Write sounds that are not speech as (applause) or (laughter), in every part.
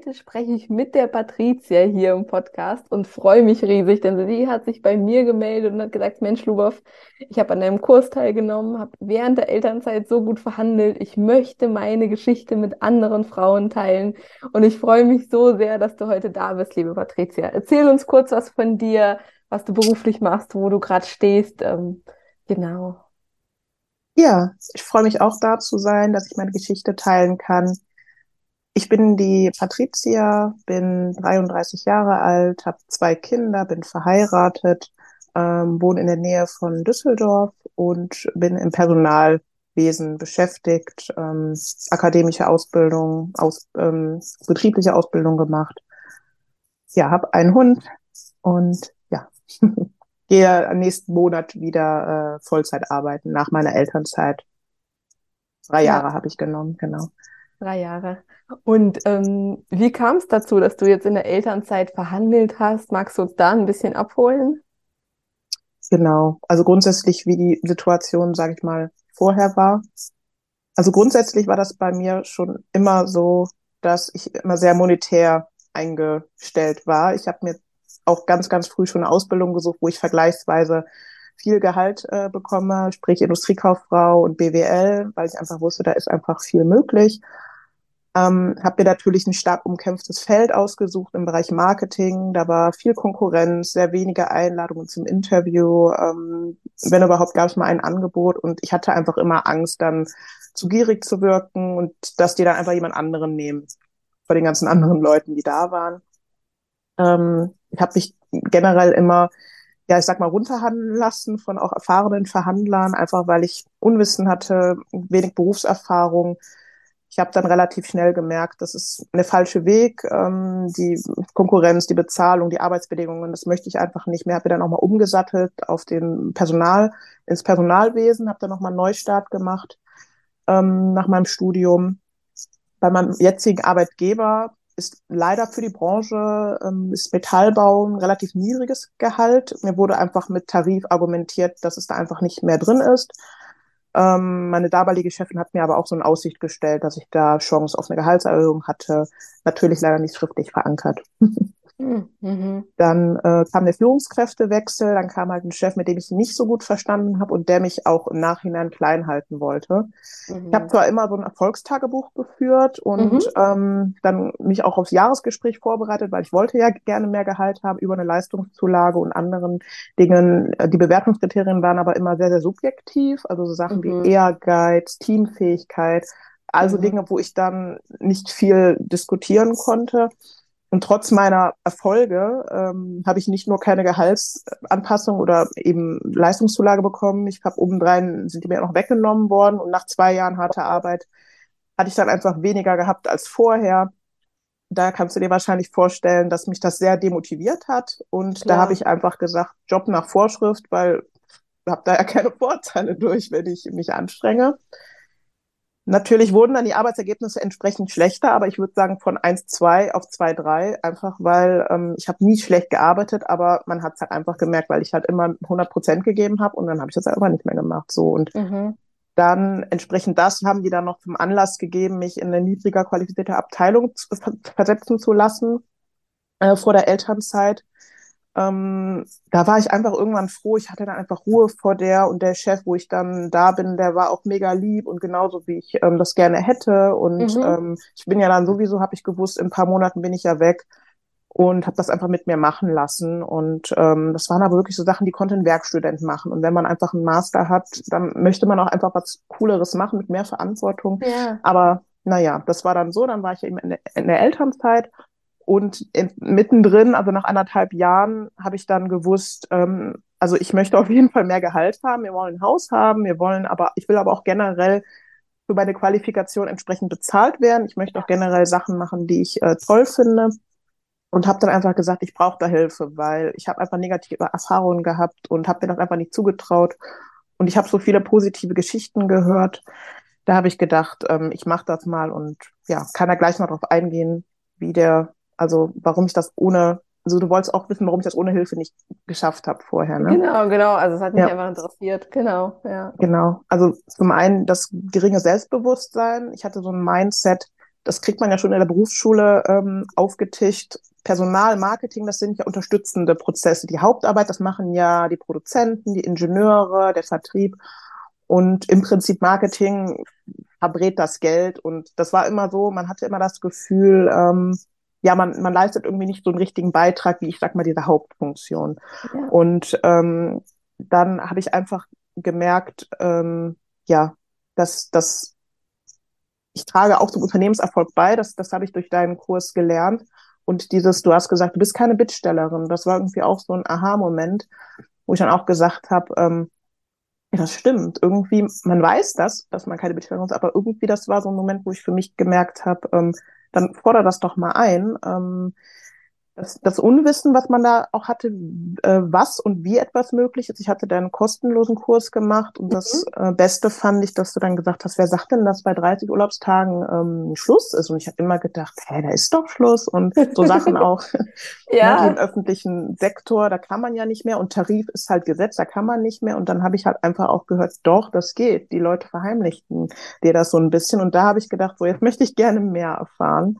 Heute spreche ich mit der Patricia hier im Podcast und freue mich riesig, denn sie hat sich bei mir gemeldet und hat gesagt, Mensch, Lubow, ich habe an deinem Kurs teilgenommen, habe während der Elternzeit so gut verhandelt, ich möchte meine Geschichte mit anderen Frauen teilen und ich freue mich so sehr, dass du heute da bist, liebe Patricia. Erzähl uns kurz was von dir, was du beruflich machst, wo du gerade stehst. Ähm, genau. Ja, ich freue mich auch da zu sein, dass ich meine Geschichte teilen kann. Ich bin die Patricia, bin 33 Jahre alt, habe zwei Kinder, bin verheiratet, ähm, wohne in der Nähe von Düsseldorf und bin im Personalwesen beschäftigt, ähm, akademische Ausbildung, aus, ähm, betriebliche Ausbildung gemacht. Ja, habe einen Hund und ja, (laughs) gehe nächsten Monat wieder äh, Vollzeit arbeiten nach meiner Elternzeit. Drei ja. Jahre habe ich genommen, genau. Drei Jahre. Und ähm, wie kam es dazu, dass du jetzt in der Elternzeit verhandelt hast? Magst du uns da ein bisschen abholen? Genau. Also grundsätzlich, wie die Situation, sage ich mal, vorher war. Also grundsätzlich war das bei mir schon immer so, dass ich immer sehr monetär eingestellt war. Ich habe mir auch ganz, ganz früh schon eine Ausbildung gesucht, wo ich vergleichsweise viel Gehalt äh, bekomme, sprich Industriekauffrau und BWL, weil ich einfach wusste, da ist einfach viel möglich. Ähm, habe mir natürlich ein stark umkämpftes Feld ausgesucht im Bereich Marketing. Da war viel Konkurrenz, sehr wenige Einladungen zum Interview. Ähm, wenn überhaupt, gab es mal ein Angebot und ich hatte einfach immer Angst, dann zu gierig zu wirken und dass die dann einfach jemand anderen nehmen vor den ganzen anderen Leuten, die da waren. Ähm, ich habe mich generell immer, ja, ich sag mal, runterhandeln lassen von auch erfahrenen Verhandlern, einfach weil ich Unwissen hatte, wenig Berufserfahrung ich habe dann relativ schnell gemerkt, das ist eine falsche Weg. Ähm, die Konkurrenz, die Bezahlung, die Arbeitsbedingungen, das möchte ich einfach nicht mehr. Habe dann auch mal umgesattelt auf den Personal, ins Personalwesen, habe dann nochmal einen Neustart gemacht ähm, nach meinem Studium. Bei meinem jetzigen Arbeitgeber ist leider für die Branche ähm, ist Metallbau ein relativ niedriges Gehalt. Mir wurde einfach mit Tarif argumentiert, dass es da einfach nicht mehr drin ist. Ähm, meine damalige Chefin hat mir aber auch so eine Aussicht gestellt, dass ich da Chance auf eine Gehaltserhöhung hatte. Natürlich leider nicht schriftlich verankert. (laughs) Mhm. Dann äh, kam der Führungskräftewechsel, dann kam halt ein Chef, mit dem ich nicht so gut verstanden habe und der mich auch im Nachhinein klein halten wollte. Mhm. Ich habe zwar immer so ein Erfolgstagebuch geführt und mhm. ähm, dann mich auch aufs Jahresgespräch vorbereitet, weil ich wollte ja gerne mehr Gehalt haben über eine Leistungszulage und anderen Dingen. Die Bewertungskriterien waren aber immer sehr, sehr subjektiv, also so Sachen wie mhm. Ehrgeiz, Teamfähigkeit, also mhm. Dinge, wo ich dann nicht viel diskutieren konnte. Und trotz meiner Erfolge ähm, habe ich nicht nur keine Gehaltsanpassung oder eben Leistungszulage bekommen. Ich habe obendrein sind die mir noch weggenommen worden und nach zwei Jahren harter Arbeit hatte ich dann einfach weniger gehabt als vorher. Da kannst du dir wahrscheinlich vorstellen, dass mich das sehr demotiviert hat. Und Klar. da habe ich einfach gesagt, Job nach Vorschrift, weil ich habe da ja (laughs) keine Vorteile durch, wenn ich mich anstrenge. Natürlich wurden dann die Arbeitsergebnisse entsprechend schlechter, aber ich würde sagen von 1,2 auf 2,3, einfach weil ähm, ich habe nie schlecht gearbeitet, aber man hat es halt einfach gemerkt, weil ich halt immer 100 Prozent gegeben habe und dann habe ich das einfach nicht mehr gemacht. So und mhm. dann entsprechend das haben die dann noch zum Anlass gegeben, mich in eine niedriger qualifizierte Abteilung zu, versetzen zu lassen äh, vor der Elternzeit ähm, da war ich einfach irgendwann froh. Ich hatte dann einfach Ruhe vor der und der Chef, wo ich dann da bin, der war auch mega lieb und genauso wie ich ähm, das gerne hätte. Und mhm. ähm, ich bin ja dann sowieso, habe ich gewusst, in ein paar Monaten bin ich ja weg und habe das einfach mit mir machen lassen. Und ähm, das waren aber wirklich so Sachen, die konnte ein Werkstudent machen. Und wenn man einfach einen Master hat, dann möchte man auch einfach was Cooleres machen mit mehr Verantwortung. Ja. Aber naja, das war dann so. Dann war ich eben in der, in der Elternzeit und in, mittendrin, also nach anderthalb Jahren, habe ich dann gewusst, ähm, also ich möchte auf jeden Fall mehr Gehalt haben. Wir wollen ein Haus haben, wir wollen aber, ich will aber auch generell für meine Qualifikation entsprechend bezahlt werden. Ich möchte auch generell Sachen machen, die ich äh, toll finde. und habe dann einfach gesagt, ich brauche da Hilfe, weil ich habe einfach negative Erfahrungen gehabt und habe mir das einfach nicht zugetraut. Und ich habe so viele positive Geschichten gehört. Da habe ich gedacht, ähm, ich mache das mal und ja, kann da gleich mal drauf eingehen, wie der, also warum ich das ohne, also du wolltest auch wissen, warum ich das ohne Hilfe nicht geschafft habe vorher, ne? Genau, genau. Also es hat mich ja. einfach interessiert. Genau, ja. Genau. Also zum einen das geringe Selbstbewusstsein. Ich hatte so ein Mindset, das kriegt man ja schon in der Berufsschule ähm, aufgetischt. Personal, Marketing, das sind ja unterstützende Prozesse. Die Hauptarbeit, das machen ja die Produzenten, die Ingenieure, der Vertrieb. Und im Prinzip Marketing verbrät das Geld. Und das war immer so, man hatte immer das Gefühl, ähm, ja, man, man leistet irgendwie nicht so einen richtigen Beitrag, wie ich sag mal, diese Hauptfunktion. Ja. Und ähm, dann habe ich einfach gemerkt, ähm, ja, dass, dass ich trage auch zum Unternehmenserfolg bei. Das, das habe ich durch deinen Kurs gelernt. Und dieses, du hast gesagt, du bist keine Bittstellerin. Das war irgendwie auch so ein Aha-Moment, wo ich dann auch gesagt habe, ähm, ja, das stimmt. Irgendwie, man weiß das, dass man keine Bittstellerin ist, aber irgendwie das war so ein Moment, wo ich für mich gemerkt habe, ähm, dann fordere das doch mal ein. Ähm, das, das Unwissen, was man da auch hatte, äh, was und wie etwas möglich ist. Ich hatte da einen kostenlosen Kurs gemacht und mhm. das äh, Beste fand ich, dass du dann gesagt hast, wer sagt denn, dass bei 30 Urlaubstagen ähm, Schluss ist? Und ich habe immer gedacht, hä, da ist doch Schluss und so Sachen (laughs) auch ja. ne, im öffentlichen Sektor, da kann man ja nicht mehr und Tarif ist halt Gesetz, da kann man nicht mehr und dann habe ich halt einfach auch gehört, doch, das geht. Die Leute verheimlichten dir das so ein bisschen und da habe ich gedacht, so jetzt möchte ich gerne mehr erfahren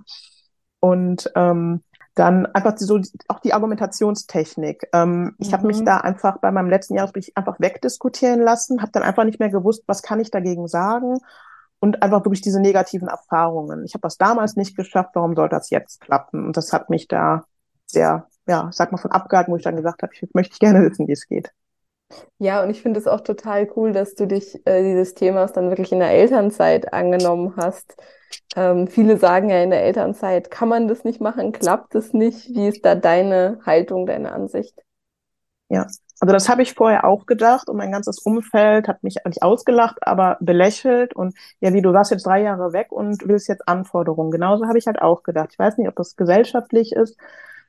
und ähm, dann einfach so auch die Argumentationstechnik. Ähm, mhm. Ich habe mich da einfach bei meinem letzten Jahresbericht einfach wegdiskutieren lassen, habe dann einfach nicht mehr gewusst, was kann ich dagegen sagen und einfach wirklich diese negativen Erfahrungen. Ich habe das damals nicht geschafft, warum soll das jetzt klappen? Und das hat mich da sehr, ja, sag mal, von abgehalten, wo ich dann gesagt habe, ich möchte gerne wissen, wie es geht. Ja, und ich finde es auch total cool, dass du dich äh, dieses Themas dann wirklich in der Elternzeit angenommen hast ähm, viele sagen ja in der Elternzeit, kann man das nicht machen, klappt es nicht? Wie ist da deine Haltung, deine Ansicht? Ja, also das habe ich vorher auch gedacht und mein ganzes Umfeld hat mich nicht ausgelacht, aber belächelt und ja, wie du warst jetzt drei Jahre weg und willst jetzt Anforderungen. Genauso habe ich halt auch gedacht. Ich weiß nicht, ob das gesellschaftlich ist.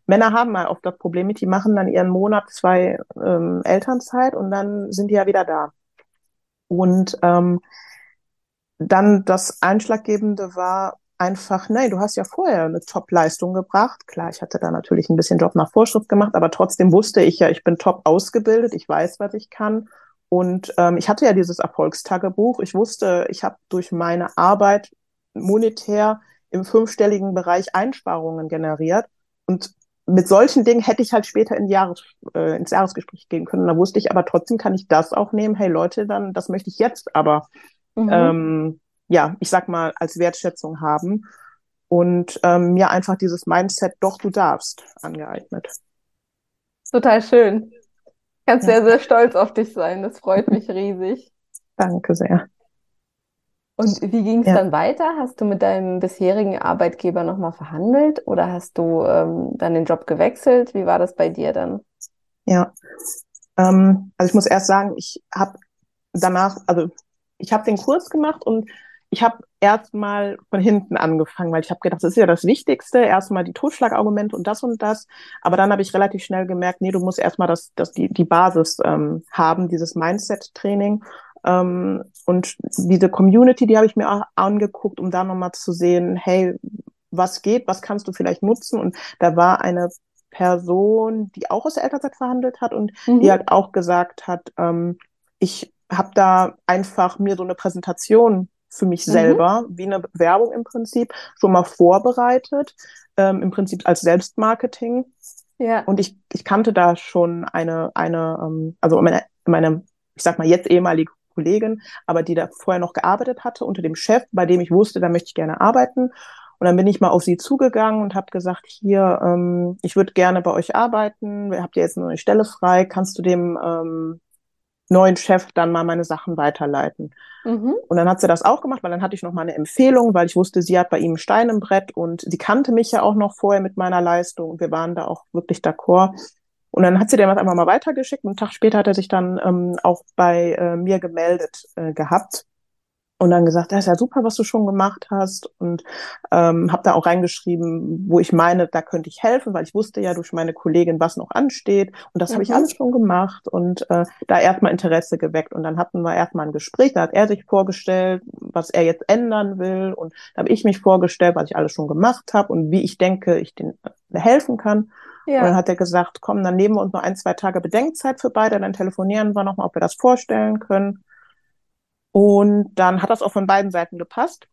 Männer haben mal oft das Problem mit, die machen dann ihren Monat, zwei ähm, Elternzeit und dann sind die ja wieder da. Und ähm, dann das Einschlaggebende war einfach, nein, du hast ja vorher eine Top-Leistung gebracht. Klar, ich hatte da natürlich ein bisschen Job nach Vorschrift gemacht, aber trotzdem wusste ich ja, ich bin top ausgebildet, ich weiß, was ich kann. Und ähm, ich hatte ja dieses Erfolgstagebuch. Ich wusste, ich habe durch meine Arbeit monetär im fünfstelligen Bereich Einsparungen generiert. Und mit solchen Dingen hätte ich halt später in Jahres, äh, ins Jahresgespräch gehen können. Da wusste ich aber trotzdem, kann ich das auch nehmen. Hey Leute, dann das möchte ich jetzt aber mhm. ähm, ja, ich sag mal, als Wertschätzung haben und ähm, mir einfach dieses Mindset, doch du darfst, angeeignet. Total schön. Kannst ja. sehr, sehr stolz auf dich sein. Das freut mich (laughs) riesig. Danke sehr. Und wie ging es ja. dann weiter? Hast du mit deinem bisherigen Arbeitgeber nochmal verhandelt oder hast du ähm, dann den Job gewechselt? Wie war das bei dir dann? Ja, ähm, also ich muss erst sagen, ich habe danach, also ich habe den Kurs gemacht und ich habe erstmal von hinten angefangen, weil ich habe gedacht, das ist ja das Wichtigste, erstmal die Totschlagargumente und das und das. Aber dann habe ich relativ schnell gemerkt, nee, du musst erstmal das, das, die, die Basis ähm, haben, dieses Mindset-Training. Ähm, und diese Community, die habe ich mir auch angeguckt, um da nochmal zu sehen, hey, was geht, was kannst du vielleicht nutzen? Und da war eine Person, die auch aus der Elternzeit verhandelt hat und mhm. die halt auch gesagt hat, ähm, ich habe da einfach mir so eine Präsentation für mich mhm. selber, wie eine Bewerbung im Prinzip, schon mal vorbereitet, ähm, im Prinzip als Selbstmarketing. Ja. Und ich, ich kannte da schon eine, eine ähm, also meine, meine, ich sag mal, jetzt ehemalige Kollegin, aber die da vorher noch gearbeitet hatte unter dem Chef, bei dem ich wusste, da möchte ich gerne arbeiten. Und dann bin ich mal auf sie zugegangen und habe gesagt, hier, ähm, ich würde gerne bei euch arbeiten, habt ihr jetzt eine Stelle frei, kannst du dem ähm, neuen Chef dann mal meine Sachen weiterleiten. Mhm. Und dann hat sie das auch gemacht, weil dann hatte ich noch mal eine Empfehlung, weil ich wusste, sie hat bei ihm Stein im Brett und sie kannte mich ja auch noch vorher mit meiner Leistung und wir waren da auch wirklich d'accord. Und dann hat sie den was einfach mal weitergeschickt und einen Tag später hat er sich dann ähm, auch bei äh, mir gemeldet äh, gehabt. Und dann gesagt, das ist ja super, was du schon gemacht hast und ähm, habe da auch reingeschrieben, wo ich meine, da könnte ich helfen, weil ich wusste ja durch meine Kollegin, was noch ansteht und das mhm. habe ich alles schon gemacht und äh, da erstmal Interesse geweckt und dann hatten wir erstmal ein Gespräch, da hat er sich vorgestellt, was er jetzt ändern will und da habe ich mich vorgestellt, was ich alles schon gemacht habe und wie ich denke, ich den äh, helfen kann. Ja. Und dann hat er gesagt, komm, dann nehmen wir uns noch ein, zwei Tage Bedenkzeit für beide, dann telefonieren wir nochmal, ob wir das vorstellen können. Und dann hat das auch von beiden Seiten gepasst.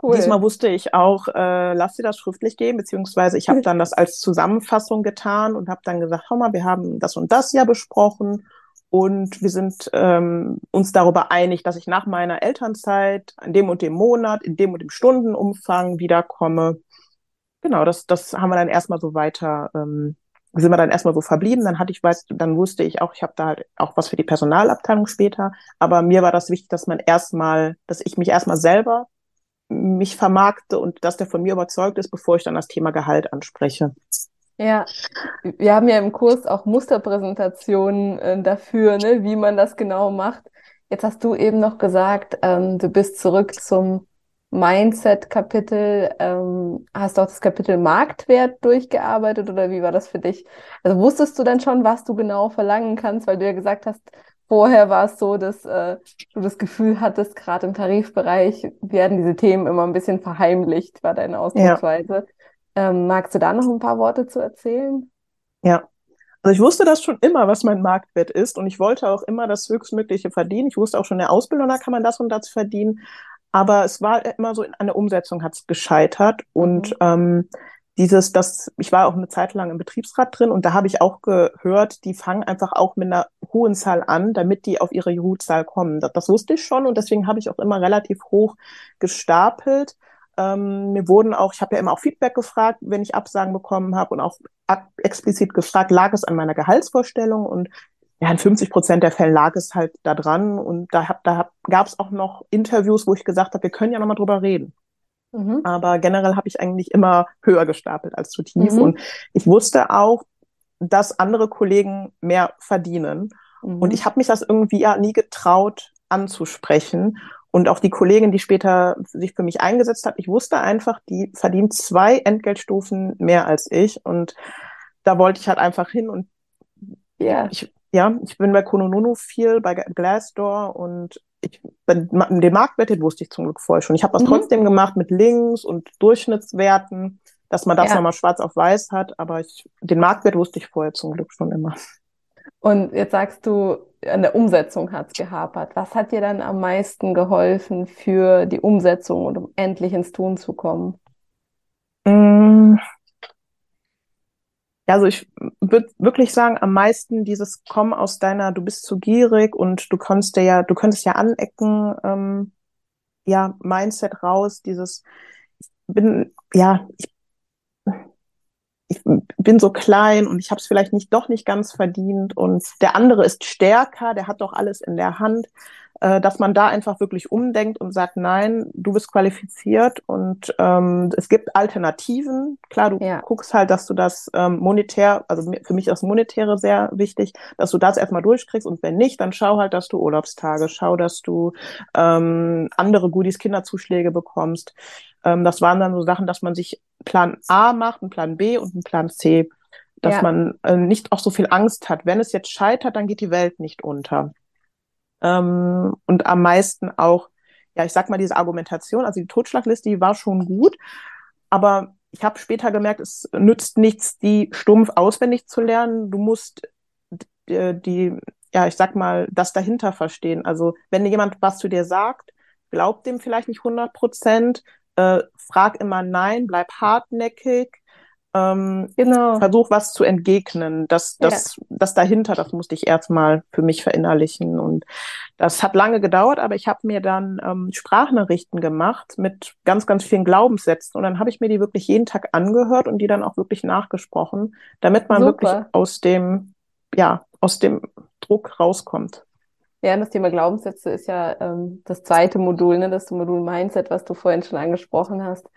Cool. Diesmal wusste ich auch, äh, lass dir das schriftlich gehen, beziehungsweise ich habe (laughs) dann das als Zusammenfassung getan und habe dann gesagt, hau mal, wir haben das und das ja besprochen und wir sind ähm, uns darüber einig, dass ich nach meiner Elternzeit in dem und dem Monat, in dem und dem Stundenumfang wiederkomme. Genau, das, das haben wir dann erstmal so weiter ähm, sind wir dann erstmal so verblieben. Dann hatte ich, weiß, dann wusste ich auch, ich habe da halt auch was für die Personalabteilung später. Aber mir war das wichtig, dass man erstmal, dass ich mich erstmal selber mich vermarkte und dass der von mir überzeugt ist, bevor ich dann das Thema Gehalt anspreche. Ja, wir haben ja im Kurs auch Musterpräsentationen äh, dafür, ne, wie man das genau macht. Jetzt hast du eben noch gesagt, ähm, du bist zurück zum Mindset-Kapitel, ähm, hast du auch das Kapitel Marktwert durchgearbeitet oder wie war das für dich? Also wusstest du dann schon, was du genau verlangen kannst, weil du ja gesagt hast, vorher war es so, dass äh, du das Gefühl hattest, gerade im Tarifbereich werden diese Themen immer ein bisschen verheimlicht, war deine Ausdrucksweise. Ja. Ähm, magst du da noch ein paar Worte zu erzählen? Ja, also ich wusste das schon immer, was mein Marktwert ist und ich wollte auch immer das Höchstmögliche verdienen. Ich wusste auch schon in der Ausbildung, da kann man das und das verdienen. Aber es war immer so, an der Umsetzung hat es gescheitert. Und mhm. ähm, dieses, das, ich war auch eine Zeit lang im Betriebsrat drin und da habe ich auch gehört, die fangen einfach auch mit einer hohen Zahl an, damit die auf ihre Juhu-Zahl kommen. Das, das wusste ich schon und deswegen habe ich auch immer relativ hoch gestapelt. Ähm, mir wurden auch, ich habe ja immer auch Feedback gefragt, wenn ich Absagen bekommen habe und auch explizit gefragt, lag es an meiner Gehaltsvorstellung und ja, in 50 Prozent der Fälle lag es halt da dran. Und da, hab, da gab es auch noch Interviews, wo ich gesagt habe, wir können ja nochmal drüber reden. Mhm. Aber generell habe ich eigentlich immer höher gestapelt als zu tief. Mhm. Und ich wusste auch, dass andere Kollegen mehr verdienen. Mhm. Und ich habe mich das irgendwie ja nie getraut anzusprechen. Und auch die Kollegin, die später sich für mich eingesetzt hat, ich wusste einfach, die verdient zwei Entgeltstufen mehr als ich. Und da wollte ich halt einfach hin und ja. ich ja, ich bin bei Kononono viel, bei Glassdoor und ich, den Marktwert, den wusste ich zum Glück vorher schon. Ich habe das mhm. trotzdem gemacht mit Links und Durchschnittswerten, dass man das ja. nochmal schwarz auf weiß hat, aber ich, den Marktwert wusste ich vorher zum Glück schon immer. Und jetzt sagst du, an der Umsetzung hat es gehapert. Was hat dir dann am meisten geholfen für die Umsetzung und um endlich ins Tun zu kommen? Mm, ja, also ich würde wirklich sagen, am meisten dieses Komm aus deiner, du bist zu gierig und du kannst ja, du könntest ja anecken, ähm, ja, Mindset raus, dieses, ich bin, ja, ich, ich bin so klein und ich habe es vielleicht nicht doch nicht ganz verdient und der andere ist stärker, der hat doch alles in der Hand dass man da einfach wirklich umdenkt und sagt, nein, du bist qualifiziert und ähm, es gibt Alternativen. Klar, du ja. guckst halt, dass du das ähm, monetär, also für mich ist das Monetäre sehr wichtig, dass du das erstmal durchkriegst und wenn nicht, dann schau halt, dass du Urlaubstage, schau, dass du ähm, andere Goodies, Kinderzuschläge bekommst. Ähm, das waren dann so Sachen, dass man sich Plan A macht, einen Plan B und einen Plan C dass ja. man äh, nicht auch so viel Angst hat. Wenn es jetzt scheitert, dann geht die Welt nicht unter ähm, und am meisten auch, ja, ich sag mal, diese Argumentation, also die Totschlagliste, die war schon gut, aber ich habe später gemerkt, es nützt nichts, die stumpf auswendig zu lernen. Du musst die, die, ja, ich sag mal, das dahinter verstehen. Also wenn jemand was zu dir sagt, glaub dem vielleicht nicht 100 Prozent, äh, frag immer nein, bleib hartnäckig, ähm, genau. Versuch was zu entgegnen. Das, das, ja. das dahinter, das musste ich erstmal für mich verinnerlichen. Und das hat lange gedauert, aber ich habe mir dann ähm, Sprachnachrichten gemacht mit ganz, ganz vielen Glaubenssätzen. Und dann habe ich mir die wirklich jeden Tag angehört und die dann auch wirklich nachgesprochen, damit man Super. wirklich aus dem, ja, aus dem Druck rauskommt. Ja, das Thema Glaubenssätze ist ja ähm, das zweite Modul, ne, das Modul Mindset, was du vorhin schon angesprochen hast.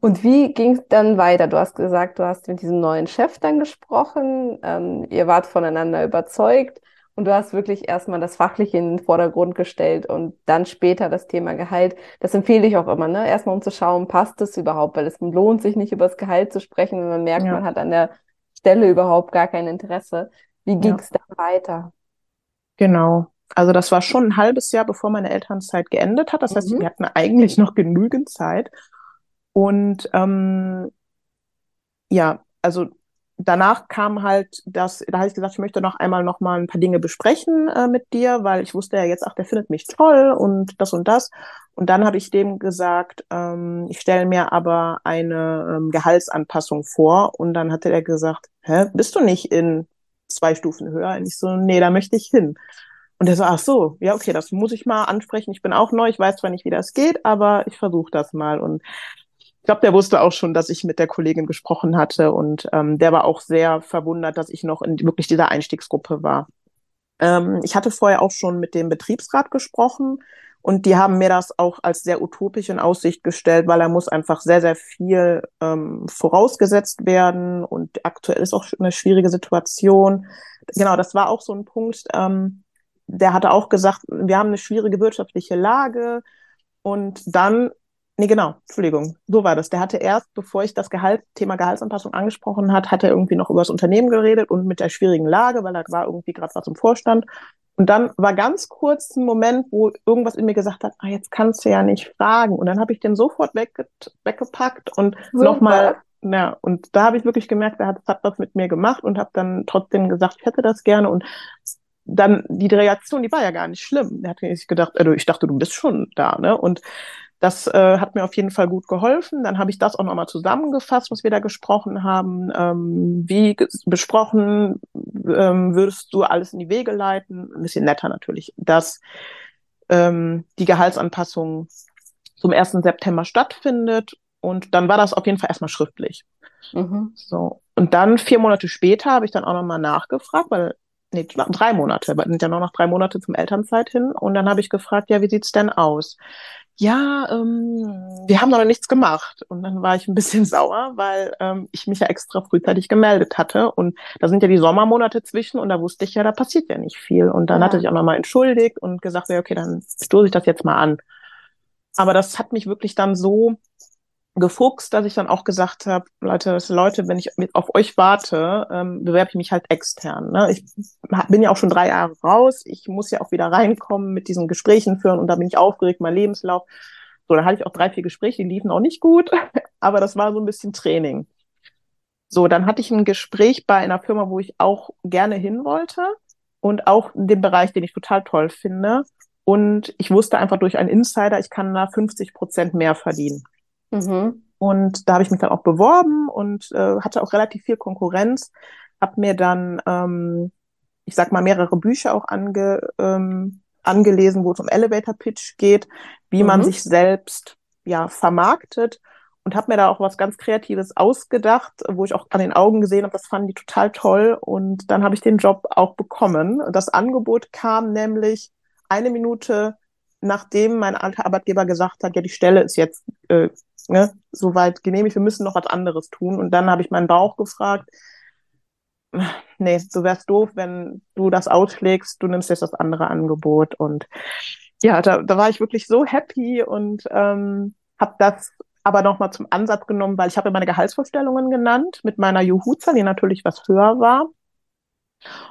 Und wie ging es dann weiter? Du hast gesagt, du hast mit diesem neuen Chef dann gesprochen, ähm, ihr wart voneinander überzeugt. Und du hast wirklich erstmal das Fachliche in den Vordergrund gestellt und dann später das Thema Gehalt. Das empfehle ich auch immer, ne? Erstmal um zu schauen, passt es überhaupt, weil es lohnt sich nicht über das Gehalt zu sprechen, wenn man merkt, ja. man hat an der Stelle überhaupt gar kein Interesse. Wie ging es ja. dann weiter? Genau. Also das war schon ein halbes Jahr, bevor meine Elternzeit geendet hat. Das heißt, mhm. wir hatten eigentlich noch genügend Zeit. Und ähm, ja, also danach kam halt das, da habe ich gesagt, ich möchte noch einmal noch mal ein paar Dinge besprechen äh, mit dir, weil ich wusste ja jetzt, ach, der findet mich toll und das und das. Und dann habe ich dem gesagt, ähm, ich stelle mir aber eine ähm, Gehaltsanpassung vor. Und dann hatte er gesagt, hä, bist du nicht in zwei Stufen höher? Und ich so, nee, da möchte ich hin. Und er so, ach so, ja, okay, das muss ich mal ansprechen. Ich bin auch neu, ich weiß zwar nicht, wie das geht, aber ich versuche das mal. Und ich glaube, der wusste auch schon, dass ich mit der Kollegin gesprochen hatte und ähm, der war auch sehr verwundert, dass ich noch in wirklich dieser Einstiegsgruppe war. Ähm, ich hatte vorher auch schon mit dem Betriebsrat gesprochen und die haben mir das auch als sehr utopisch in Aussicht gestellt, weil da muss einfach sehr, sehr viel ähm, vorausgesetzt werden und aktuell ist auch eine schwierige Situation. Genau, das war auch so ein Punkt. Ähm, der hatte auch gesagt, wir haben eine schwierige wirtschaftliche Lage und dann Nee, genau, Entschuldigung, so war das. Der hatte erst, bevor ich das Gehalt, Thema Gehaltsanpassung angesprochen hat, hat er irgendwie noch über das Unternehmen geredet und mit der schwierigen Lage, weil da war irgendwie gerade was im Vorstand. Und dann war ganz kurz ein Moment, wo irgendwas in mir gesagt hat, ah, jetzt kannst du ja nicht fragen. Und dann habe ich den sofort wegge weggepackt und nochmal, ja, und da habe ich wirklich gemerkt, er hat, hat was mit mir gemacht und habe dann trotzdem gesagt, ich hätte das gerne. Und dann die Reaktion, die war ja gar nicht schlimm. Er hat sich gedacht, also ich dachte, du bist schon da, ne? Und das äh, hat mir auf jeden Fall gut geholfen. Dann habe ich das auch nochmal zusammengefasst, was wir da gesprochen haben. Ähm, wie besprochen ähm, würdest du alles in die Wege leiten? Ein bisschen netter natürlich, dass ähm, die Gehaltsanpassung zum 1. September stattfindet. Und dann war das auf jeden Fall erstmal schriftlich. Mhm. So. Und dann vier Monate später habe ich dann auch nochmal nachgefragt, weil nee, drei Monate, weil sind ja nur noch drei Monate zum Elternzeit hin. Und dann habe ich gefragt, ja, wie sieht's denn aus? ja, ähm, wir haben noch nichts gemacht. Und dann war ich ein bisschen (laughs) sauer, weil ähm, ich mich ja extra frühzeitig gemeldet hatte. Und da sind ja die Sommermonate zwischen und da wusste ich ja, da passiert ja nicht viel. Und dann ja. hatte ich auch nochmal entschuldigt und gesagt, ja, okay, dann stoße ich das jetzt mal an. Aber das hat mich wirklich dann so gefuchst, dass ich dann auch gesagt habe, Leute, Leute, wenn ich auf euch warte, ähm, bewerbe ich mich halt extern. Ne? Ich bin ja auch schon drei Jahre raus, ich muss ja auch wieder reinkommen, mit diesen Gesprächen führen und da bin ich aufgeregt, mein Lebenslauf. So, da hatte ich auch drei, vier Gespräche, die liefen auch nicht gut, (laughs) aber das war so ein bisschen Training. So, dann hatte ich ein Gespräch bei einer Firma, wo ich auch gerne hin wollte und auch in dem Bereich, den ich total toll finde. Und ich wusste einfach durch einen Insider, ich kann da 50 Prozent mehr verdienen. Mhm. Und da habe ich mich dann auch beworben und äh, hatte auch relativ viel Konkurrenz. Habe mir dann, ähm, ich sag mal, mehrere Bücher auch ange, ähm, angelesen, wo es um Elevator Pitch geht, wie mhm. man sich selbst ja vermarktet und habe mir da auch was ganz Kreatives ausgedacht, wo ich auch an den Augen gesehen habe, das fanden die total toll und dann habe ich den Job auch bekommen. Das Angebot kam nämlich eine Minute nachdem mein alter Arbeitgeber gesagt hat, ja, die Stelle ist jetzt äh, ne, soweit genehmigt, wir müssen noch was anderes tun. Und dann habe ich meinen Bauch gefragt, nee, so wär's doof, wenn du das ausschlägst, du nimmst jetzt das andere Angebot. Und ja, da, da war ich wirklich so happy und ähm, habe das aber nochmal zum Ansatz genommen, weil ich habe meine Gehaltsvorstellungen genannt mit meiner Juhu-Zahl, die natürlich was höher war.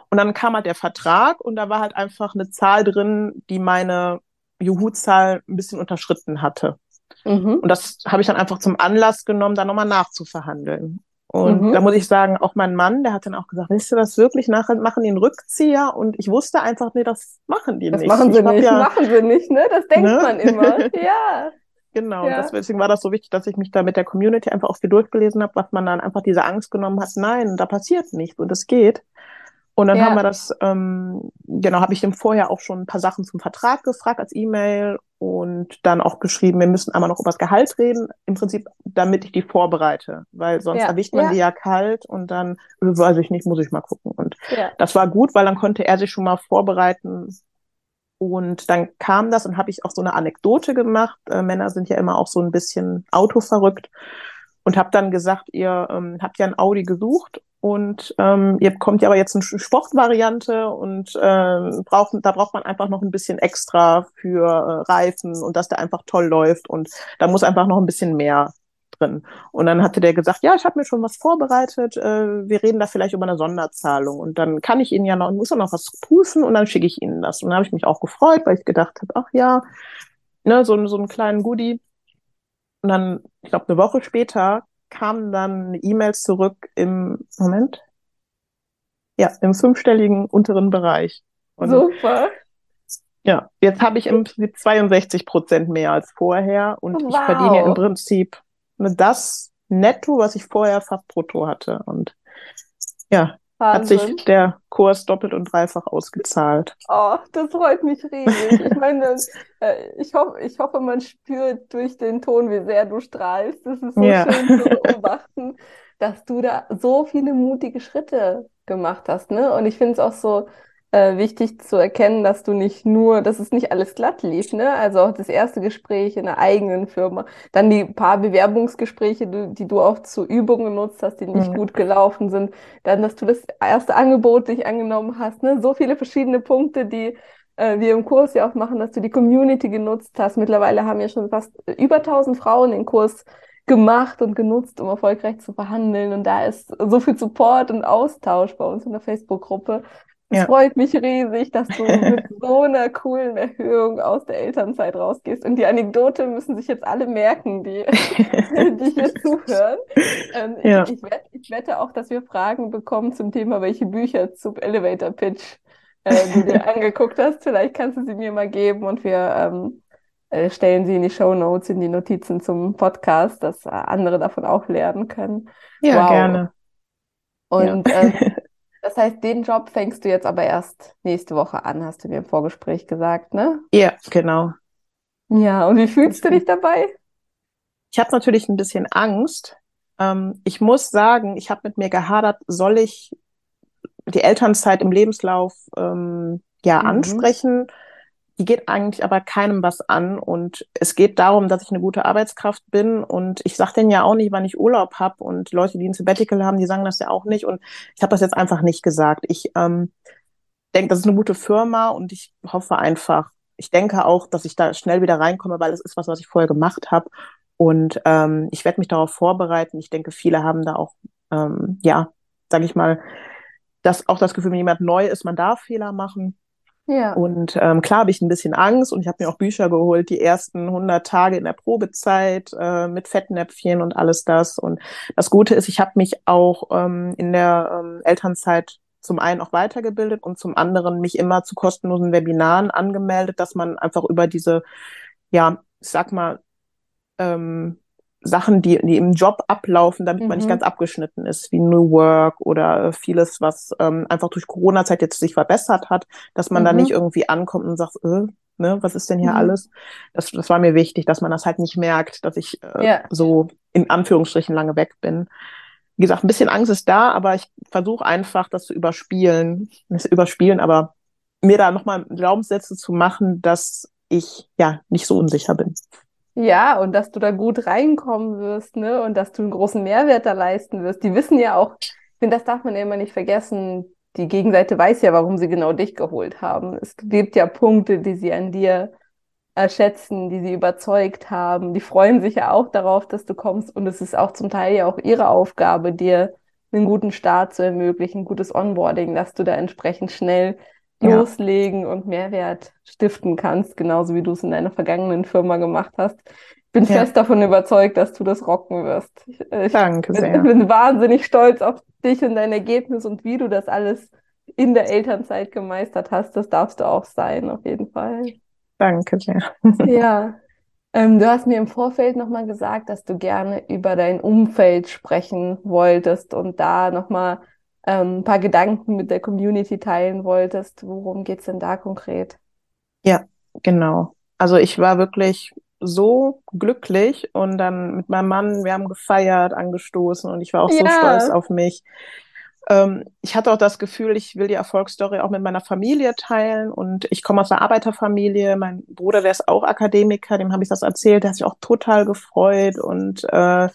Und dann kam halt der Vertrag und da war halt einfach eine Zahl drin, die meine Juhu-Zahl ein bisschen unterschritten hatte. Mhm. Und das habe ich dann einfach zum Anlass genommen, da nochmal nachzuverhandeln. Und mhm. da muss ich sagen, auch mein Mann, der hat dann auch gesagt, willst du das wirklich nachher machen, den Rückzieher? Und ich wusste einfach, nee, das machen die das nicht. Das machen sie ich nicht, ja, machen sie nicht, ne? Das denkt ne? man immer. (laughs) Ja. Genau, ja. deswegen war das so wichtig, dass ich mich da mit der Community einfach auch viel durchgelesen habe, was man dann einfach diese Angst genommen hat, nein, da passiert nichts und es geht. Und dann ja. haben wir das, ähm, genau, habe ich dem vorher auch schon ein paar Sachen zum Vertrag gefragt als E-Mail und dann auch geschrieben, wir müssen einmal noch über das Gehalt reden, im Prinzip, damit ich die vorbereite, weil sonst ja. erwischt man ja. die ja kalt und dann, weiß ich nicht, muss ich mal gucken. Und ja. das war gut, weil dann konnte er sich schon mal vorbereiten. Und dann kam das und habe ich auch so eine Anekdote gemacht. Äh, Männer sind ja immer auch so ein bisschen autoverrückt. und habe dann gesagt, ihr ähm, habt ja ein Audi gesucht und ähm, ihr bekommt ja aber jetzt eine Sportvariante und ähm, braucht, da braucht man einfach noch ein bisschen extra für äh, Reifen und dass der einfach toll läuft und da muss einfach noch ein bisschen mehr drin. Und dann hatte der gesagt, ja, ich habe mir schon was vorbereitet, äh, wir reden da vielleicht über eine Sonderzahlung und dann kann ich Ihnen ja noch, muss er noch was prüfen und dann schicke ich Ihnen das. Und dann habe ich mich auch gefreut, weil ich gedacht habe, ach ja, ne, so, so einen kleinen Goodie. Und dann, ich glaube, eine Woche später kamen dann E-Mails zurück im Moment. Ja, im fünfstelligen unteren Bereich. Und Super. Ja, jetzt habe ich im Prinzip 62 Prozent mehr als vorher und wow. ich verdiene im Prinzip das netto, was ich vorher fast brutto hatte. Und ja, Wahnsinn. hat sich der Kurs doppelt und dreifach ausgezahlt. Oh, das freut mich riesig. Ich (laughs) meine, äh, ich, hoffe, ich hoffe, man spürt durch den Ton, wie sehr du strahlst. Das ist so ja. schön zu (laughs) beobachten, dass du da so viele mutige Schritte gemacht hast. Ne? Und ich finde es auch so äh, wichtig zu erkennen, dass du nicht nur, dass es nicht alles glatt lief, ne? Also auch das erste Gespräch in der eigenen Firma, dann die paar Bewerbungsgespräche, die, die du auch zur Übung genutzt hast, die nicht mhm. gut gelaufen sind, dann, dass du das erste Angebot dich angenommen hast, ne? So viele verschiedene Punkte, die äh, wir im Kurs ja auch machen, dass du die Community genutzt hast. Mittlerweile haben ja schon fast über 1000 Frauen den Kurs gemacht und genutzt, um erfolgreich zu verhandeln. Und da ist so viel Support und Austausch bei uns in der Facebook-Gruppe. Es ja. freut mich riesig, dass du mit (laughs) so einer coolen Erhöhung aus der Elternzeit rausgehst. Und die Anekdote müssen sich jetzt alle merken, die, (laughs) die hier zuhören. Ähm, ja. ich, ich, wette, ich, wette auch, dass wir Fragen bekommen zum Thema, welche Bücher zum Elevator Pitch äh, du dir (laughs) angeguckt hast. Vielleicht kannst du sie mir mal geben und wir ähm, äh, stellen sie in die Show Notes, in die Notizen zum Podcast, dass äh, andere davon auch lernen können. Ja, wow. gerne. Und ja. ähm, Das heißt, den Job fängst du jetzt aber erst nächste Woche an, hast du mir im Vorgespräch gesagt, ne? Ja, genau. Ja, und wie fühlst du dich dabei? Ich habe natürlich ein bisschen Angst. Ähm, ich muss sagen, ich habe mit mir gehadert, soll ich die Elternzeit im Lebenslauf ähm, ja mhm. ansprechen die geht eigentlich aber keinem was an. Und es geht darum, dass ich eine gute Arbeitskraft bin. Und ich sage denen ja auch nicht, wann ich Urlaub habe. Und Leute, die ein Sabbatical haben, die sagen das ja auch nicht. Und ich habe das jetzt einfach nicht gesagt. Ich ähm, denke, das ist eine gute Firma und ich hoffe einfach, ich denke auch, dass ich da schnell wieder reinkomme, weil es ist was, was ich vorher gemacht habe. Und ähm, ich werde mich darauf vorbereiten. Ich denke, viele haben da auch, ähm, ja, sage ich mal, dass auch das Gefühl, wenn jemand neu ist, man darf Fehler machen. Ja. Und ähm, klar habe ich ein bisschen Angst und ich habe mir auch Bücher geholt, die ersten 100 Tage in der Probezeit äh, mit Fettnäpfchen und alles das. Und das Gute ist, ich habe mich auch ähm, in der ähm, Elternzeit zum einen auch weitergebildet und zum anderen mich immer zu kostenlosen Webinaren angemeldet, dass man einfach über diese, ja, ich sag mal, ähm, Sachen, die, die im Job ablaufen, damit mhm. man nicht mhm. ganz abgeschnitten ist, wie New Work oder vieles, was ähm, einfach durch Corona-Zeit jetzt sich verbessert hat, dass man mhm. da nicht irgendwie ankommt und sagt, äh, ne, was ist denn hier mhm. alles? Das, das war mir wichtig, dass man das halt nicht merkt, dass ich äh, ja. so in Anführungsstrichen lange weg bin. Wie gesagt, ein bisschen Angst ist da, aber ich versuche einfach, das zu überspielen. Nicht überspielen, aber mir da nochmal Glaubenssätze zu machen, dass ich ja nicht so unsicher bin. Ja, und dass du da gut reinkommen wirst, ne? Und dass du einen großen Mehrwert da leisten wirst. Die wissen ja auch, finde, das darf man ja immer nicht vergessen. Die Gegenseite weiß ja, warum sie genau dich geholt haben. Es gibt ja Punkte, die sie an dir erschätzen, die sie überzeugt haben. Die freuen sich ja auch darauf, dass du kommst. Und es ist auch zum Teil ja auch ihre Aufgabe, dir einen guten Start zu ermöglichen, gutes Onboarding, dass du da entsprechend schnell ja. loslegen und Mehrwert stiften kannst, genauso wie du es in deiner vergangenen Firma gemacht hast. Ich bin ja. fest davon überzeugt, dass du das rocken wirst. Ich, äh, Danke sehr. Ich bin wahnsinnig stolz auf dich und dein Ergebnis und wie du das alles in der Elternzeit gemeistert hast. Das darfst du auch sein, auf jeden Fall. Danke sehr. ja. (laughs) Ähm, du hast mir im Vorfeld nochmal gesagt, dass du gerne über dein Umfeld sprechen wolltest und da nochmal ähm, ein paar Gedanken mit der Community teilen wolltest. Worum geht's denn da konkret? Ja, genau. Also ich war wirklich so glücklich und dann mit meinem Mann, wir haben gefeiert, angestoßen und ich war auch ja. so stolz auf mich. Ähm, ich hatte auch das Gefühl, ich will die Erfolgsstory auch mit meiner Familie teilen und ich komme aus einer Arbeiterfamilie. Mein Bruder, der ist auch Akademiker, dem habe ich das erzählt, der hat sich auch total gefreut und äh,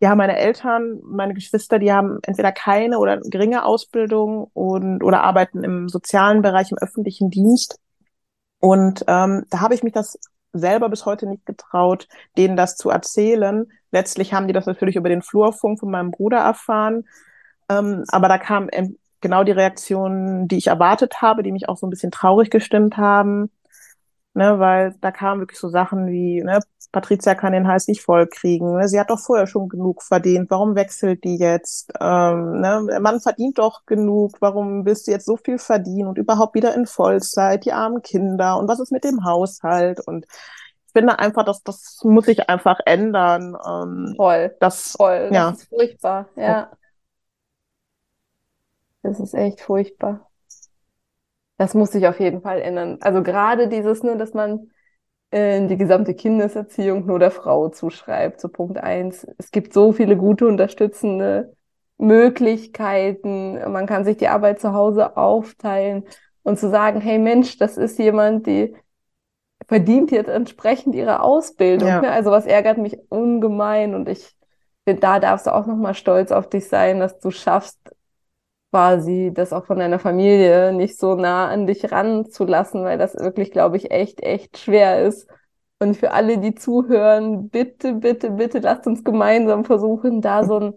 ja, meine Eltern, meine Geschwister, die haben entweder keine oder geringe Ausbildung und oder arbeiten im sozialen Bereich, im öffentlichen Dienst. Und ähm, da habe ich mich das selber bis heute nicht getraut, denen das zu erzählen. Letztlich haben die das natürlich über den Flurfunk von meinem Bruder erfahren. Ähm, aber da kam genau die Reaktionen, die ich erwartet habe, die mich auch so ein bisschen traurig gestimmt haben. Ne, weil da kamen wirklich so Sachen wie, ne, Patricia kann den Hals nicht vollkriegen. Ne? Sie hat doch vorher schon genug verdient. Warum wechselt die jetzt? Ähm, ne? Der Mann verdient doch genug. Warum willst du jetzt so viel verdienen und überhaupt wieder in Vollzeit? Die armen Kinder und was ist mit dem Haushalt? Und ich finde einfach, dass das muss sich einfach ändern. Ähm, voll. Das, voll. Das ja. ist furchtbar. Ja. Das ist echt furchtbar. Das muss sich auf jeden Fall ändern. Also gerade dieses, ne, dass man äh, die gesamte Kindeserziehung nur der Frau zuschreibt. So Punkt eins. Es gibt so viele gute, unterstützende Möglichkeiten. Man kann sich die Arbeit zu Hause aufteilen und zu sagen, hey Mensch, das ist jemand, die verdient jetzt entsprechend ihre Ausbildung. Ja. Ne? Also was ärgert mich ungemein und ich finde, da darfst du auch nochmal stolz auf dich sein, dass du schaffst, quasi das auch von deiner Familie nicht so nah an dich ranzulassen, weil das wirklich, glaube ich, echt, echt schwer ist. Und für alle, die zuhören, bitte, bitte, bitte lasst uns gemeinsam versuchen, da so ein,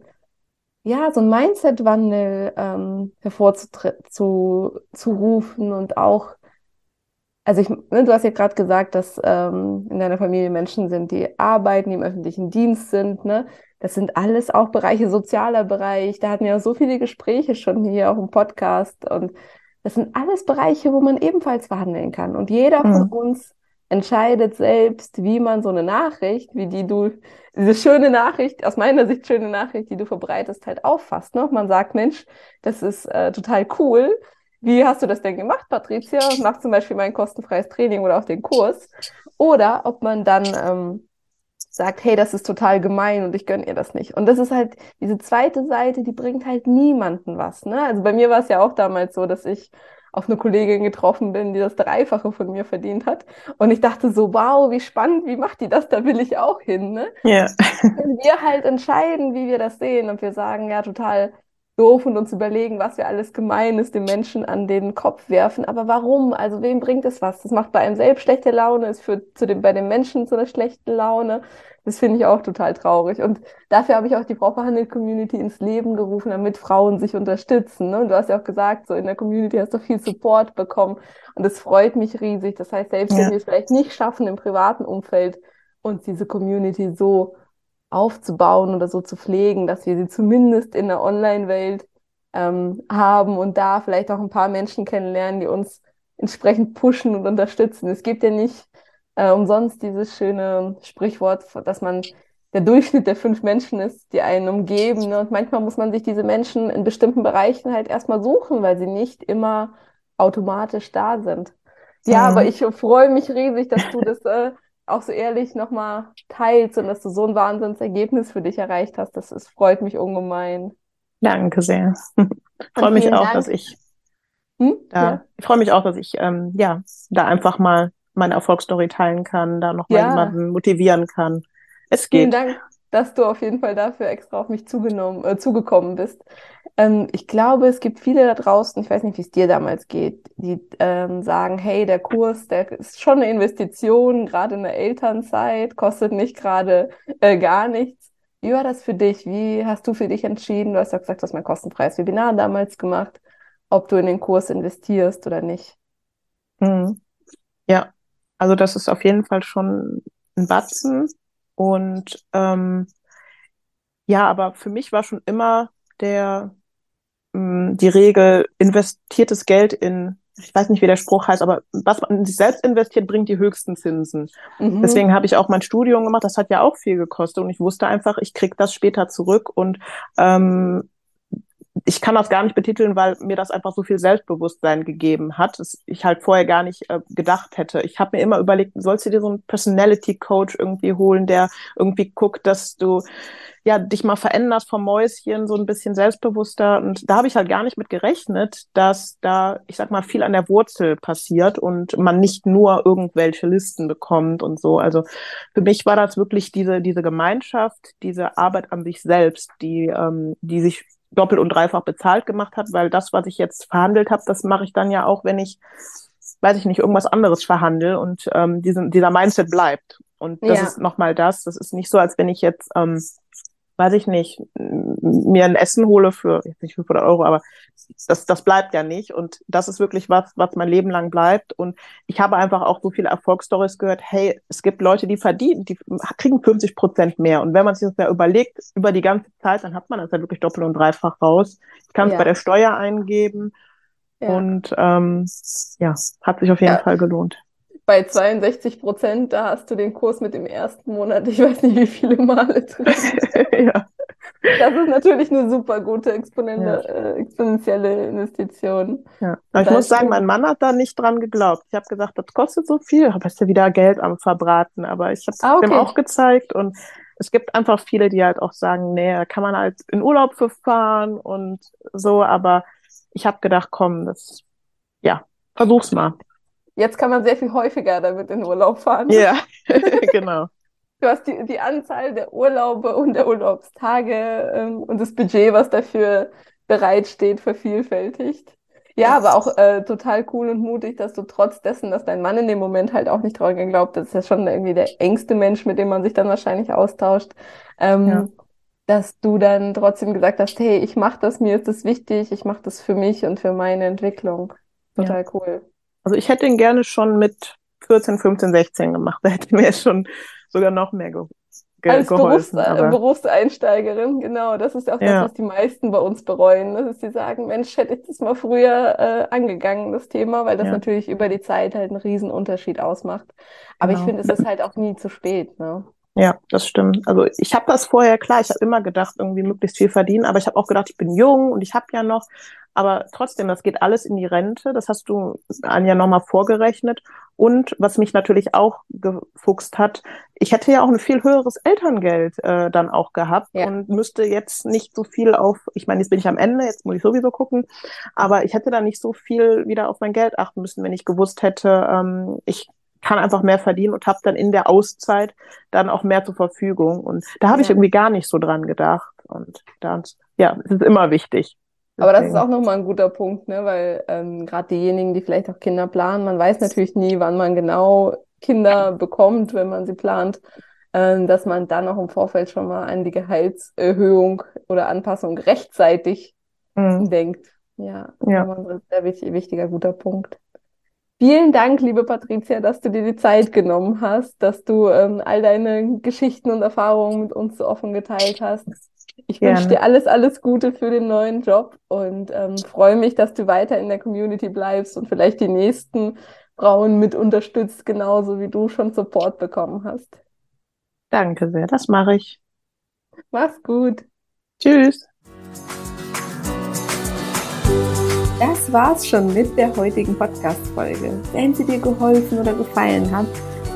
ja, so ein Mindset-Wandel ähm, hervorzurufen und auch, also ich, ne, du hast ja gerade gesagt, dass ähm, in deiner Familie Menschen sind, die arbeiten, die im öffentlichen Dienst sind, ne? Das sind alles auch Bereiche, sozialer Bereich. Da hatten wir so viele Gespräche schon hier auch im Podcast. Und das sind alles Bereiche, wo man ebenfalls verhandeln kann. Und jeder mhm. von uns entscheidet selbst, wie man so eine Nachricht, wie die du, diese schöne Nachricht, aus meiner Sicht schöne Nachricht, die du verbreitest, halt auffasst. Ne? Man sagt, Mensch, das ist äh, total cool. Wie hast du das denn gemacht, Patricia? Mach zum Beispiel mein kostenfreies Training oder auch den Kurs. Oder ob man dann ähm, sagt, hey, das ist total gemein und ich gönne ihr das nicht. Und das ist halt diese zweite Seite, die bringt halt niemanden was. Ne? Also bei mir war es ja auch damals so, dass ich auf eine Kollegin getroffen bin, die das Dreifache von mir verdient hat. Und ich dachte so, wow, wie spannend, wie macht die das? Da will ich auch hin. Ne? Ja. Wenn wir halt entscheiden, wie wir das sehen und wir sagen, ja, total doof und uns überlegen, was wir alles Gemeines dem Menschen an den Kopf werfen. Aber warum? Also wem bringt es was? Das macht bei einem selbst schlechte Laune, es führt zu dem, bei den Menschen zu einer schlechten Laune. Das finde ich auch total traurig. Und dafür habe ich auch die Frau verhandelt Community ins Leben gerufen, damit Frauen sich unterstützen. Ne? Und du hast ja auch gesagt, so in der Community hast du viel Support bekommen. Und das freut mich riesig. Das heißt, selbst ja. wenn wir es vielleicht nicht schaffen im privaten Umfeld, uns diese Community so aufzubauen oder so zu pflegen, dass wir sie zumindest in der Online-Welt ähm, haben und da vielleicht auch ein paar Menschen kennenlernen, die uns entsprechend pushen und unterstützen. Es gibt ja nicht äh, umsonst dieses schöne Sprichwort, dass man der Durchschnitt der fünf Menschen ist, die einen umgeben. Ne? Und manchmal muss man sich diese Menschen in bestimmten Bereichen halt erstmal suchen, weil sie nicht immer automatisch da sind. Ja, mhm. aber ich freue mich riesig, dass du das äh, auch so ehrlich nochmal teilst und dass du so ein Wahnsinnsergebnis für dich erreicht hast. Das ist, freut mich ungemein. Danke sehr. Ich freue mich auch, Dank. dass ich hm? da, ja. ich freue mich auch, dass ich ähm, ja da einfach mal meine Erfolgsstory teilen kann, da nochmal ja. jemanden motivieren kann. Es geht. Vielen Dank, dass du auf jeden Fall dafür extra auf mich zugenommen, äh, zugekommen bist. Ähm, ich glaube, es gibt viele da draußen, ich weiß nicht, wie es dir damals geht, die ähm, sagen, hey, der Kurs, der ist schon eine Investition, gerade in der Elternzeit, kostet nicht gerade äh, gar nichts. Wie war das für dich? Wie hast du für dich entschieden? Du hast ja gesagt, du hast mein kostenfreies Webinar damals gemacht, ob du in den Kurs investierst oder nicht. Mhm. Ja, also das ist auf jeden Fall schon ein Batzen. Und ähm, ja, aber für mich war schon immer der mh, die Regel, investiertes Geld in, ich weiß nicht, wie der Spruch heißt, aber was man in sich selbst investiert, bringt die höchsten Zinsen. Mhm. Deswegen habe ich auch mein Studium gemacht, das hat ja auch viel gekostet und ich wusste einfach, ich krieg das später zurück und ähm, ich kann das gar nicht betiteln, weil mir das einfach so viel Selbstbewusstsein gegeben hat, dass ich halt vorher gar nicht äh, gedacht hätte. Ich habe mir immer überlegt, sollst du dir so einen Personality Coach irgendwie holen, der irgendwie guckt, dass du ja dich mal veränderst vom Mäuschen, so ein bisschen selbstbewusster. Und da habe ich halt gar nicht mit gerechnet, dass da, ich sag mal, viel an der Wurzel passiert und man nicht nur irgendwelche Listen bekommt und so. Also für mich war das wirklich diese, diese Gemeinschaft, diese Arbeit an sich selbst, die, ähm, die sich doppelt und dreifach bezahlt gemacht hat, weil das, was ich jetzt verhandelt habe, das mache ich dann ja auch, wenn ich, weiß ich nicht, irgendwas anderes verhandle und ähm, diesen, dieser Mindset bleibt. Und das ja. ist nochmal das. Das ist nicht so, als wenn ich jetzt, ähm, weiß ich nicht, mir ein Essen hole für, jetzt nicht 500 Euro, aber das, das bleibt ja nicht. Und das ist wirklich was, was mein Leben lang bleibt. Und ich habe einfach auch so viele Erfolgsstories gehört. Hey, es gibt Leute, die verdienen, die kriegen 50 Prozent mehr. Und wenn man sich das ja überlegt, über die ganze Zeit, dann hat man das ja wirklich doppelt und dreifach raus. Ich kann es ja. bei der Steuer eingeben. Ja. Und ähm, ja, hat sich auf jeden ja. Fall gelohnt bei 62 Prozent, da hast du den Kurs mit dem ersten Monat, ich weiß nicht wie viele Male drin. (laughs) ja. Das ist natürlich eine super gute exponentielle, ja. äh, exponentielle Investition. Ja. Aber ich muss sagen, mein Mann hat da nicht dran geglaubt. Ich habe gesagt, das kostet so viel, hast du wieder Geld am Verbraten. Aber ich habe es ah, okay. dem auch gezeigt und es gibt einfach viele, die halt auch sagen, nee, da kann man halt in Urlaub für fahren und so. Aber ich habe gedacht, komm, das, ja, versuch's mal. Jetzt kann man sehr viel häufiger damit in Urlaub fahren. Ja, (laughs) genau. Du hast die, die Anzahl der Urlaube und der Urlaubstage ähm, und das Budget, was dafür bereitsteht, vervielfältigt. Ja, aber auch äh, total cool und mutig, dass du trotz dessen, dass dein Mann in dem Moment halt auch nicht daran geglaubt, das ist ja schon irgendwie der engste Mensch, mit dem man sich dann wahrscheinlich austauscht, ähm, ja. dass du dann trotzdem gesagt hast, hey, ich mache das, mir ist das wichtig, ich mache das für mich und für meine Entwicklung. Total ja. cool. Also ich hätte ihn gerne schon mit 14, 15, 16 gemacht. Da hätte mir schon sogar noch mehr ge ge Als geholfen. Berufs aber... Berufseinsteigerin, genau. Das ist auch ja. das, was die meisten bei uns bereuen. Das ist, die sagen, Mensch, hätte ich das mal früher äh, angegangen, das Thema, weil das ja. natürlich über die Zeit halt einen riesen Unterschied ausmacht. Aber genau. ich finde, es ist halt auch nie zu spät. Ne? Ja, das stimmt. Also ich habe das vorher, klar, ich habe immer gedacht, irgendwie möglichst viel verdienen, aber ich habe auch gedacht, ich bin jung und ich habe ja noch, aber trotzdem, das geht alles in die Rente, das hast du Anja nochmal vorgerechnet. Und was mich natürlich auch gefuchst hat, ich hätte ja auch ein viel höheres Elterngeld äh, dann auch gehabt ja. und müsste jetzt nicht so viel auf, ich meine, jetzt bin ich am Ende, jetzt muss ich sowieso gucken, aber ich hätte da nicht so viel wieder auf mein Geld achten müssen, wenn ich gewusst hätte, ähm, ich kann einfach mehr verdienen und habe dann in der Auszeit dann auch mehr zur Verfügung. Und da habe ja. ich irgendwie gar nicht so dran gedacht. Und dann, ja, es ist immer wichtig. Aber das ist auch nochmal ein guter Punkt, ne? weil ähm, gerade diejenigen, die vielleicht auch Kinder planen, man weiß natürlich nie, wann man genau Kinder bekommt, wenn man sie plant, äh, dass man dann auch im Vorfeld schon mal an die Gehaltserhöhung oder Anpassung rechtzeitig mhm. denkt. Ja, ja. ein sehr wichtiger, guter Punkt. Vielen Dank, liebe Patricia, dass du dir die Zeit genommen hast, dass du ähm, all deine Geschichten und Erfahrungen mit uns so offen geteilt hast. Ich wünsche dir alles, alles Gute für den neuen Job und ähm, freue mich, dass du weiter in der Community bleibst und vielleicht die nächsten Frauen mit unterstützt, genauso wie du schon Support bekommen hast. Danke sehr, das mache ich. Mach's gut. Tschüss. Das war's schon mit der heutigen Podcast-Folge. Wenn sie dir geholfen oder gefallen hat,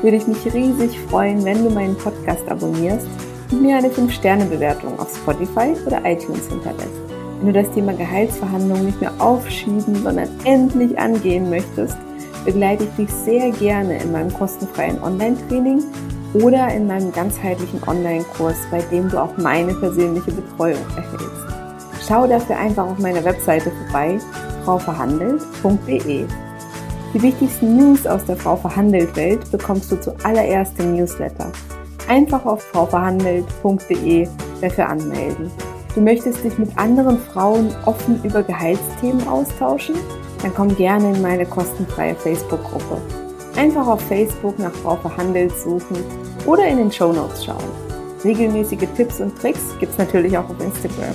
würde ich mich riesig freuen, wenn du meinen Podcast abonnierst und mir eine 5-Sterne-Bewertung auf Spotify oder iTunes hinterlässt. Wenn du das Thema Gehaltsverhandlungen nicht mehr aufschieben, sondern endlich angehen möchtest, begleite ich dich sehr gerne in meinem kostenfreien Online-Training oder in meinem ganzheitlichen Online-Kurs, bei dem du auch meine persönliche Betreuung erhältst. Schau dafür einfach auf meiner Webseite vorbei frauverhandelt.de. Die wichtigsten News aus der Frau Verhandelt Welt bekommst du zuallererst im Newsletter. Einfach auf frauverhandelt.de dafür anmelden. Du möchtest dich mit anderen Frauen offen über Gehaltsthemen austauschen? Dann komm gerne in meine kostenfreie Facebook-Gruppe. Einfach auf Facebook nach Frau Verhandelt suchen oder in den Show Notes schauen. Regelmäßige Tipps und Tricks gibt es natürlich auch auf Instagram.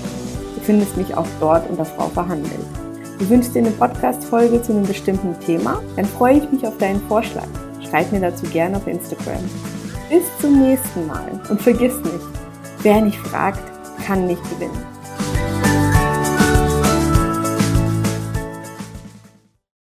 Du findest mich auch dort unter Frau Verhandelt. Du wünschst dir eine Podcast-Folge zu einem bestimmten Thema? Dann freue ich mich auf deinen Vorschlag. Schreib mir dazu gerne auf Instagram. Bis zum nächsten Mal und vergiss nicht, wer nicht fragt, kann nicht gewinnen.